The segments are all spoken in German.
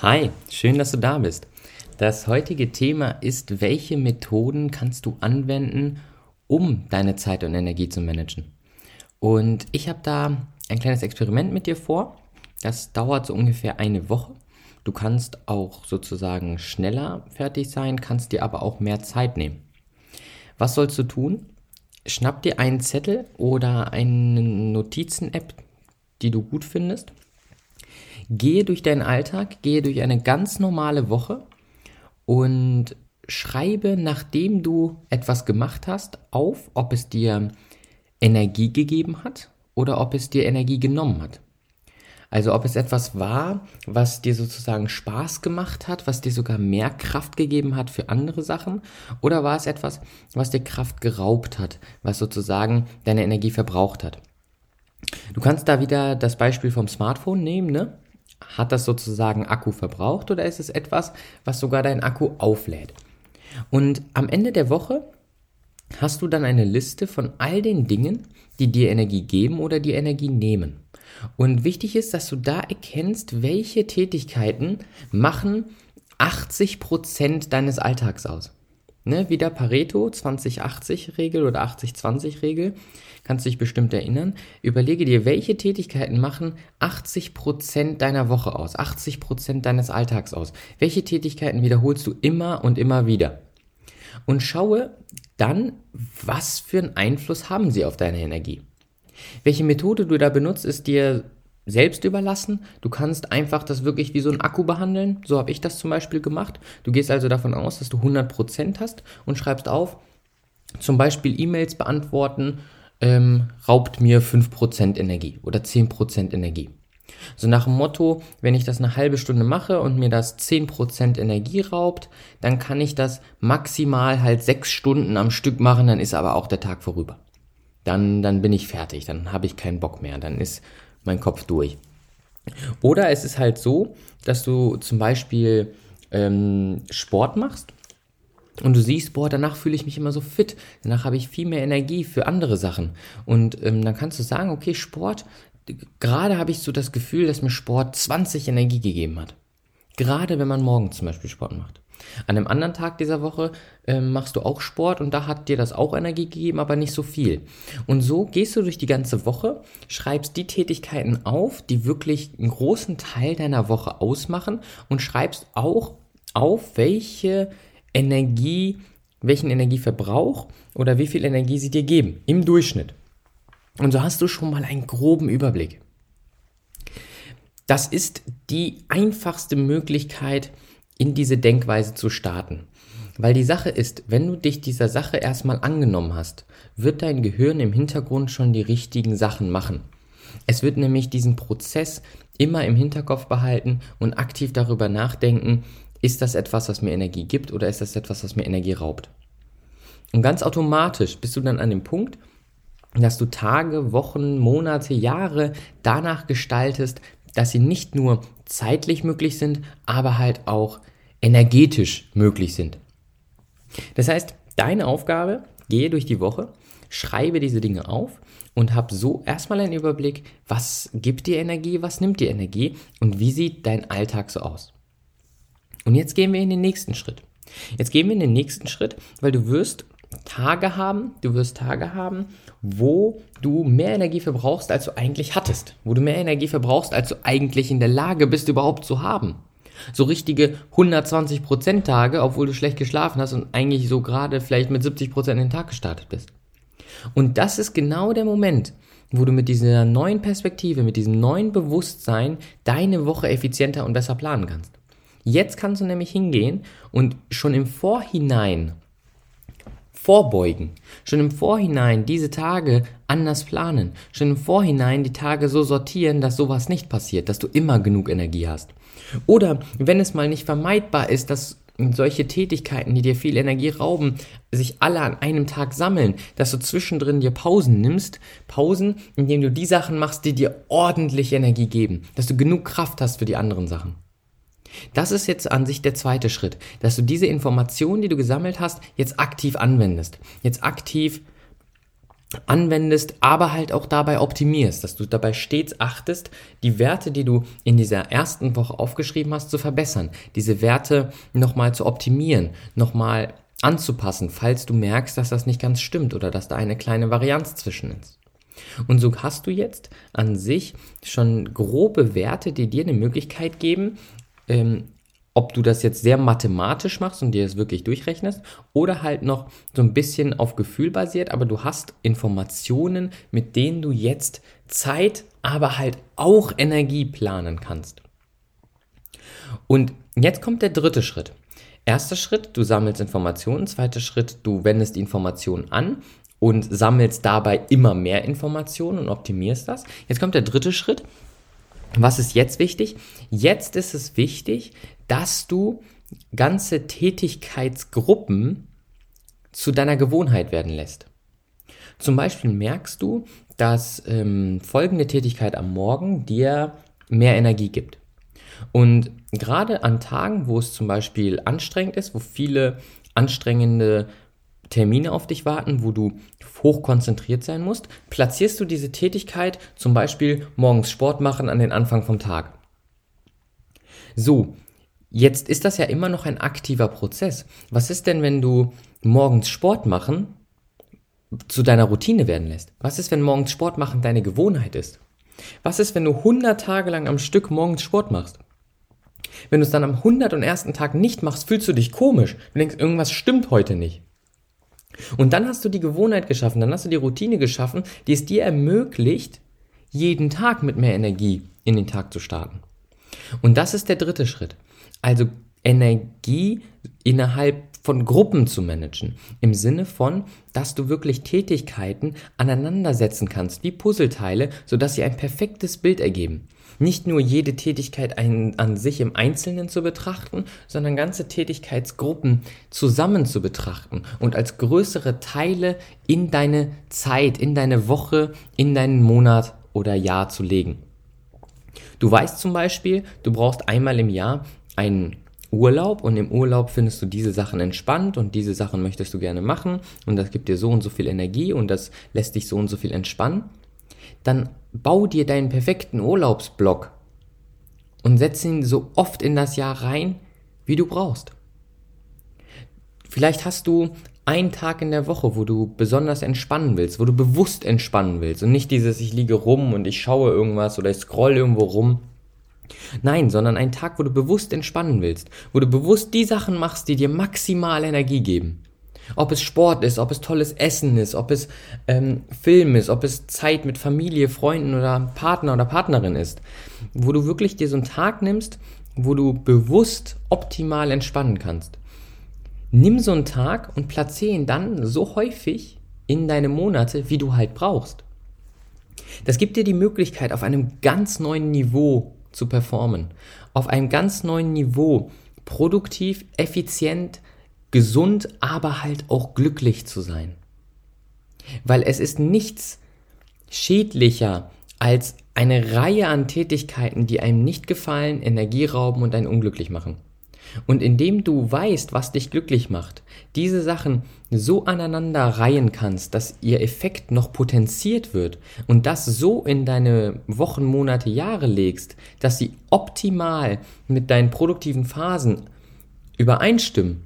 Hi, schön, dass du da bist. Das heutige Thema ist, welche Methoden kannst du anwenden, um deine Zeit und Energie zu managen? Und ich habe da ein kleines Experiment mit dir vor. Das dauert so ungefähr eine Woche. Du kannst auch sozusagen schneller fertig sein, kannst dir aber auch mehr Zeit nehmen. Was sollst du tun? Schnapp dir einen Zettel oder eine Notizen-App, die du gut findest Gehe durch deinen Alltag, gehe durch eine ganz normale Woche und schreibe, nachdem du etwas gemacht hast, auf, ob es dir Energie gegeben hat oder ob es dir Energie genommen hat. Also ob es etwas war, was dir sozusagen Spaß gemacht hat, was dir sogar mehr Kraft gegeben hat für andere Sachen, oder war es etwas, was dir Kraft geraubt hat, was sozusagen deine Energie verbraucht hat. Du kannst da wieder das Beispiel vom Smartphone nehmen, ne? Hat das sozusagen Akku verbraucht oder ist es etwas, was sogar dein Akku auflädt? Und am Ende der Woche hast du dann eine Liste von all den Dingen, die dir Energie geben oder dir Energie nehmen. Und wichtig ist, dass du da erkennst, welche Tätigkeiten machen 80% deines Alltags aus. Ne, wieder Pareto 20-80-Regel oder 80-20-Regel. Kannst dich bestimmt erinnern. Überlege dir, welche Tätigkeiten machen 80% deiner Woche aus, 80% deines Alltags aus. Welche Tätigkeiten wiederholst du immer und immer wieder? Und schaue dann, was für einen Einfluss haben sie auf deine Energie. Welche Methode du da benutzt, ist dir selbst überlassen. Du kannst einfach das wirklich wie so ein Akku behandeln. So habe ich das zum Beispiel gemacht. Du gehst also davon aus, dass du 100% hast und schreibst auf, zum Beispiel E-Mails beantworten, ähm, raubt mir 5% Energie oder 10% Energie. So nach dem Motto, wenn ich das eine halbe Stunde mache und mir das 10% Energie raubt, dann kann ich das maximal halt 6 Stunden am Stück machen, dann ist aber auch der Tag vorüber. Dann, dann bin ich fertig, dann habe ich keinen Bock mehr, dann ist mein Kopf durch. Oder es ist halt so, dass du zum Beispiel ähm, Sport machst und du siehst, boah, danach fühle ich mich immer so fit, danach habe ich viel mehr Energie für andere Sachen. Und ähm, dann kannst du sagen, okay, Sport, gerade habe ich so das Gefühl, dass mir Sport 20 Energie gegeben hat. Gerade wenn man morgens zum Beispiel Sport macht. An einem anderen Tag dieser Woche äh, machst du auch Sport und da hat dir das auch Energie gegeben, aber nicht so viel. Und so gehst du durch die ganze Woche, schreibst die Tätigkeiten auf, die wirklich einen großen Teil deiner Woche ausmachen und schreibst auch auf, welche Energie, welchen Energieverbrauch oder wie viel Energie sie dir geben im Durchschnitt. Und so hast du schon mal einen groben Überblick. Das ist die einfachste Möglichkeit, in diese Denkweise zu starten. Weil die Sache ist, wenn du dich dieser Sache erstmal angenommen hast, wird dein Gehirn im Hintergrund schon die richtigen Sachen machen. Es wird nämlich diesen Prozess immer im Hinterkopf behalten und aktiv darüber nachdenken, ist das etwas, was mir Energie gibt oder ist das etwas, was mir Energie raubt? Und ganz automatisch bist du dann an dem Punkt, dass du Tage, Wochen, Monate, Jahre danach gestaltest, dass sie nicht nur zeitlich möglich sind, aber halt auch energetisch möglich sind. Das heißt, deine Aufgabe, gehe durch die Woche, schreibe diese Dinge auf und hab so erstmal einen Überblick, was gibt dir Energie, was nimmt dir Energie und wie sieht dein Alltag so aus. Und jetzt gehen wir in den nächsten Schritt. Jetzt gehen wir in den nächsten Schritt, weil du wirst Tage haben, du wirst Tage haben, wo du mehr Energie verbrauchst, als du eigentlich hattest. Wo du mehr Energie verbrauchst, als du eigentlich in der Lage bist, überhaupt zu haben. So richtige 120% Tage, obwohl du schlecht geschlafen hast und eigentlich so gerade vielleicht mit 70% in den Tag gestartet bist. Und das ist genau der Moment, wo du mit dieser neuen Perspektive, mit diesem neuen Bewusstsein deine Woche effizienter und besser planen kannst. Jetzt kannst du nämlich hingehen und schon im Vorhinein vorbeugen, schon im Vorhinein diese Tage anders planen, schon im Vorhinein die Tage so sortieren, dass sowas nicht passiert, dass du immer genug Energie hast. Oder wenn es mal nicht vermeidbar ist, dass solche Tätigkeiten, die dir viel Energie rauben, sich alle an einem Tag sammeln, dass du zwischendrin dir Pausen nimmst, Pausen, indem du die Sachen machst, die dir ordentlich Energie geben, dass du genug Kraft hast für die anderen Sachen. Das ist jetzt an sich der zweite Schritt, dass du diese Informationen, die du gesammelt hast, jetzt aktiv anwendest. Jetzt aktiv anwendest, aber halt auch dabei optimierst, dass du dabei stets achtest, die Werte, die du in dieser ersten Woche aufgeschrieben hast, zu verbessern, diese Werte nochmal zu optimieren, nochmal anzupassen, falls du merkst, dass das nicht ganz stimmt oder dass da eine kleine Varianz zwischen ist. Und so hast du jetzt an sich schon grobe Werte, die dir eine Möglichkeit geben, ähm, ob du das jetzt sehr mathematisch machst und dir das wirklich durchrechnest oder halt noch so ein bisschen auf Gefühl basiert, aber du hast Informationen, mit denen du jetzt Zeit, aber halt auch Energie planen kannst. Und jetzt kommt der dritte Schritt. Erster Schritt, du sammelst Informationen. Zweiter Schritt, du wendest die Informationen an und sammelst dabei immer mehr Informationen und optimierst das. Jetzt kommt der dritte Schritt. Was ist jetzt wichtig? Jetzt ist es wichtig, dass du ganze Tätigkeitsgruppen zu deiner Gewohnheit werden lässt. Zum Beispiel merkst du, dass ähm, folgende Tätigkeit am Morgen dir mehr Energie gibt. Und gerade an Tagen, wo es zum Beispiel anstrengend ist, wo viele anstrengende Termine auf dich warten, wo du hoch konzentriert sein musst, platzierst du diese Tätigkeit zum Beispiel morgens Sport machen an den Anfang vom Tag. So, jetzt ist das ja immer noch ein aktiver Prozess. Was ist denn, wenn du morgens Sport machen zu deiner Routine werden lässt? Was ist, wenn morgens Sport machen deine Gewohnheit ist? Was ist, wenn du 100 Tage lang am Stück morgens Sport machst? Wenn du es dann am 101. Tag nicht machst, fühlst du dich komisch. Du denkst, irgendwas stimmt heute nicht. Und dann hast du die Gewohnheit geschaffen, dann hast du die Routine geschaffen, die es dir ermöglicht, jeden Tag mit mehr Energie in den Tag zu starten. Und das ist der dritte Schritt. Also Energie innerhalb von Gruppen zu managen. Im Sinne von, dass du wirklich Tätigkeiten aneinandersetzen kannst, wie Puzzleteile, sodass sie ein perfektes Bild ergeben. Nicht nur jede Tätigkeit ein, an sich im Einzelnen zu betrachten, sondern ganze Tätigkeitsgruppen zusammen zu betrachten und als größere Teile in deine Zeit, in deine Woche, in deinen Monat oder Jahr zu legen. Du weißt zum Beispiel, du brauchst einmal im Jahr einen Urlaub und im Urlaub findest du diese Sachen entspannt und diese Sachen möchtest du gerne machen und das gibt dir so und so viel Energie und das lässt dich so und so viel entspannen, dann bau dir deinen perfekten Urlaubsblock und setz ihn so oft in das Jahr rein, wie du brauchst. Vielleicht hast du einen Tag in der Woche, wo du besonders entspannen willst, wo du bewusst entspannen willst und nicht dieses, ich liege rum und ich schaue irgendwas oder ich scroll irgendwo rum. Nein, sondern einen Tag, wo du bewusst entspannen willst, wo du bewusst die Sachen machst, die dir maximal Energie geben. Ob es Sport ist, ob es tolles Essen ist, ob es ähm, Film ist, ob es Zeit mit Familie, Freunden oder Partner oder Partnerin ist. Wo du wirklich dir so einen Tag nimmst, wo du bewusst optimal entspannen kannst. Nimm so einen Tag und platziere ihn dann so häufig in deine Monate, wie du halt brauchst. Das gibt dir die Möglichkeit, auf einem ganz neuen Niveau zu performen. Auf einem ganz neuen Niveau produktiv, effizient, gesund, aber halt auch glücklich zu sein. Weil es ist nichts schädlicher als eine Reihe an Tätigkeiten, die einem nicht gefallen, Energie rauben und einen unglücklich machen. Und indem du weißt, was dich glücklich macht, diese Sachen so aneinander reihen kannst, dass ihr Effekt noch potenziert wird und das so in deine Wochen, Monate, Jahre legst, dass sie optimal mit deinen produktiven Phasen übereinstimmen,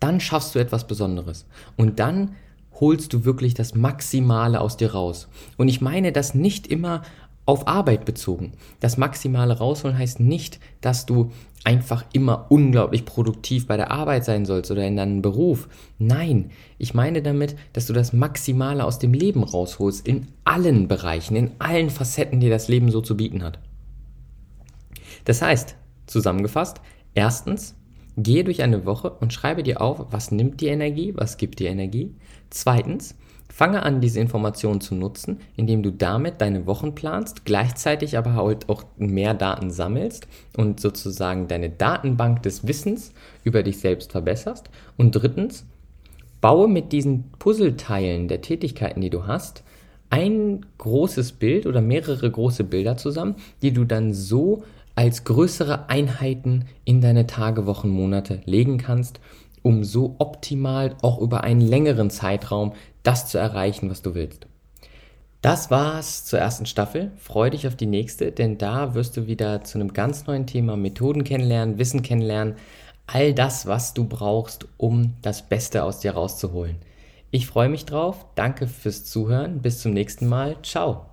dann schaffst du etwas Besonderes. Und dann holst du wirklich das Maximale aus dir raus. Und ich meine das nicht immer auf Arbeit bezogen. Das Maximale rausholen heißt nicht, dass du einfach immer unglaublich produktiv bei der Arbeit sein sollst oder in deinem Beruf. Nein, ich meine damit, dass du das Maximale aus dem Leben rausholst, in allen Bereichen, in allen Facetten, die das Leben so zu bieten hat. Das heißt, zusammengefasst, erstens, Gehe durch eine Woche und schreibe dir auf, was nimmt die Energie, was gibt dir Energie. Zweitens, fange an, diese Informationen zu nutzen, indem du damit deine Wochen planst, gleichzeitig aber halt auch mehr Daten sammelst und sozusagen deine Datenbank des Wissens über dich selbst verbesserst. Und drittens, baue mit diesen Puzzleteilen der Tätigkeiten, die du hast, ein großes Bild oder mehrere große Bilder zusammen, die du dann so als größere Einheiten in deine Tage, Wochen, Monate legen kannst, um so optimal auch über einen längeren Zeitraum das zu erreichen, was du willst. Das war's zur ersten Staffel. Freu dich auf die nächste, denn da wirst du wieder zu einem ganz neuen Thema Methoden kennenlernen, Wissen kennenlernen, all das, was du brauchst, um das Beste aus dir rauszuholen. Ich freue mich drauf. Danke fürs Zuhören. Bis zum nächsten Mal. Ciao.